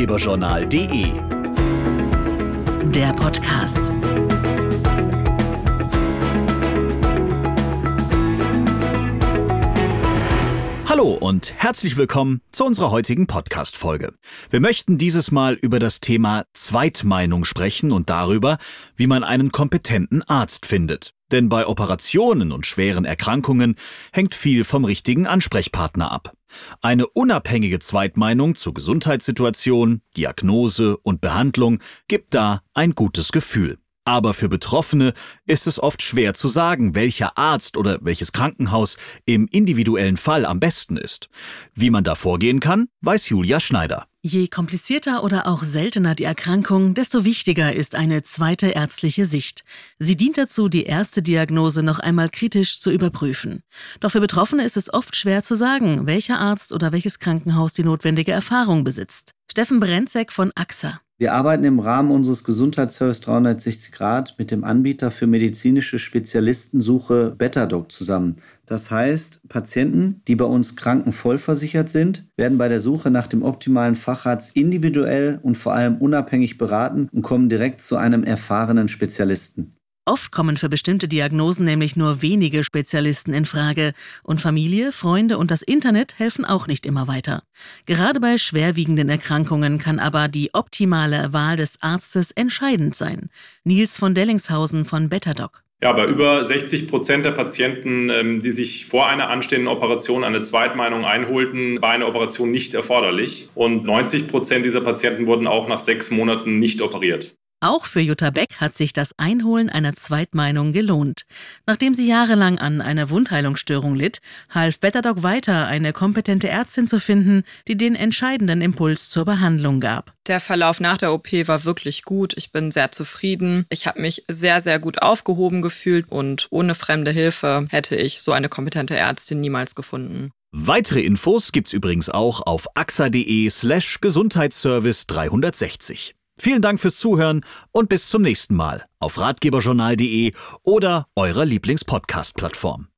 ratgeberjournal.de. Der Podcast. Hallo und herzlich willkommen zu unserer heutigen Podcast-Folge. Wir möchten dieses Mal über das Thema Zweitmeinung sprechen und darüber, wie man einen kompetenten Arzt findet. Denn bei Operationen und schweren Erkrankungen hängt viel vom richtigen Ansprechpartner ab. Eine unabhängige Zweitmeinung zur Gesundheitssituation, Diagnose und Behandlung gibt da ein gutes Gefühl. Aber für Betroffene ist es oft schwer zu sagen, welcher Arzt oder welches Krankenhaus im individuellen Fall am besten ist. Wie man da vorgehen kann, weiß Julia Schneider. Je komplizierter oder auch seltener die Erkrankung, desto wichtiger ist eine zweite ärztliche Sicht. Sie dient dazu, die erste Diagnose noch einmal kritisch zu überprüfen. Doch für Betroffene ist es oft schwer zu sagen, welcher Arzt oder welches Krankenhaus die notwendige Erfahrung besitzt. Steffen Brenzek von AXA. Wir arbeiten im Rahmen unseres Gesundheitsservice 360 Grad mit dem Anbieter für medizinische Spezialistensuche Betadoc zusammen. Das heißt, Patienten, die bei uns krankenvollversichert sind, werden bei der Suche nach dem optimalen Facharzt individuell und vor allem unabhängig beraten und kommen direkt zu einem erfahrenen Spezialisten. Oft kommen für bestimmte Diagnosen nämlich nur wenige Spezialisten in Frage und Familie, Freunde und das Internet helfen auch nicht immer weiter. Gerade bei schwerwiegenden Erkrankungen kann aber die optimale Wahl des Arztes entscheidend sein. Nils von Dellingshausen von Betadoc. Ja, bei über 60 Prozent der Patienten, ähm, die sich vor einer anstehenden Operation eine Zweitmeinung einholten, war eine Operation nicht erforderlich. Und 90 Prozent dieser Patienten wurden auch nach sechs Monaten nicht operiert. Auch für Jutta Beck hat sich das Einholen einer Zweitmeinung gelohnt. Nachdem sie jahrelang an einer Wundheilungsstörung litt, half Betadoc weiter, eine kompetente Ärztin zu finden, die den entscheidenden Impuls zur Behandlung gab. Der Verlauf nach der OP war wirklich gut. Ich bin sehr zufrieden. Ich habe mich sehr, sehr gut aufgehoben gefühlt und ohne fremde Hilfe hätte ich so eine kompetente Ärztin niemals gefunden. Weitere Infos gibt's übrigens auch auf axa.de slash Gesundheitsservice 360. Vielen Dank fürs Zuhören und bis zum nächsten Mal auf ratgeberjournal.de oder eurer Lieblingspodcast-Plattform.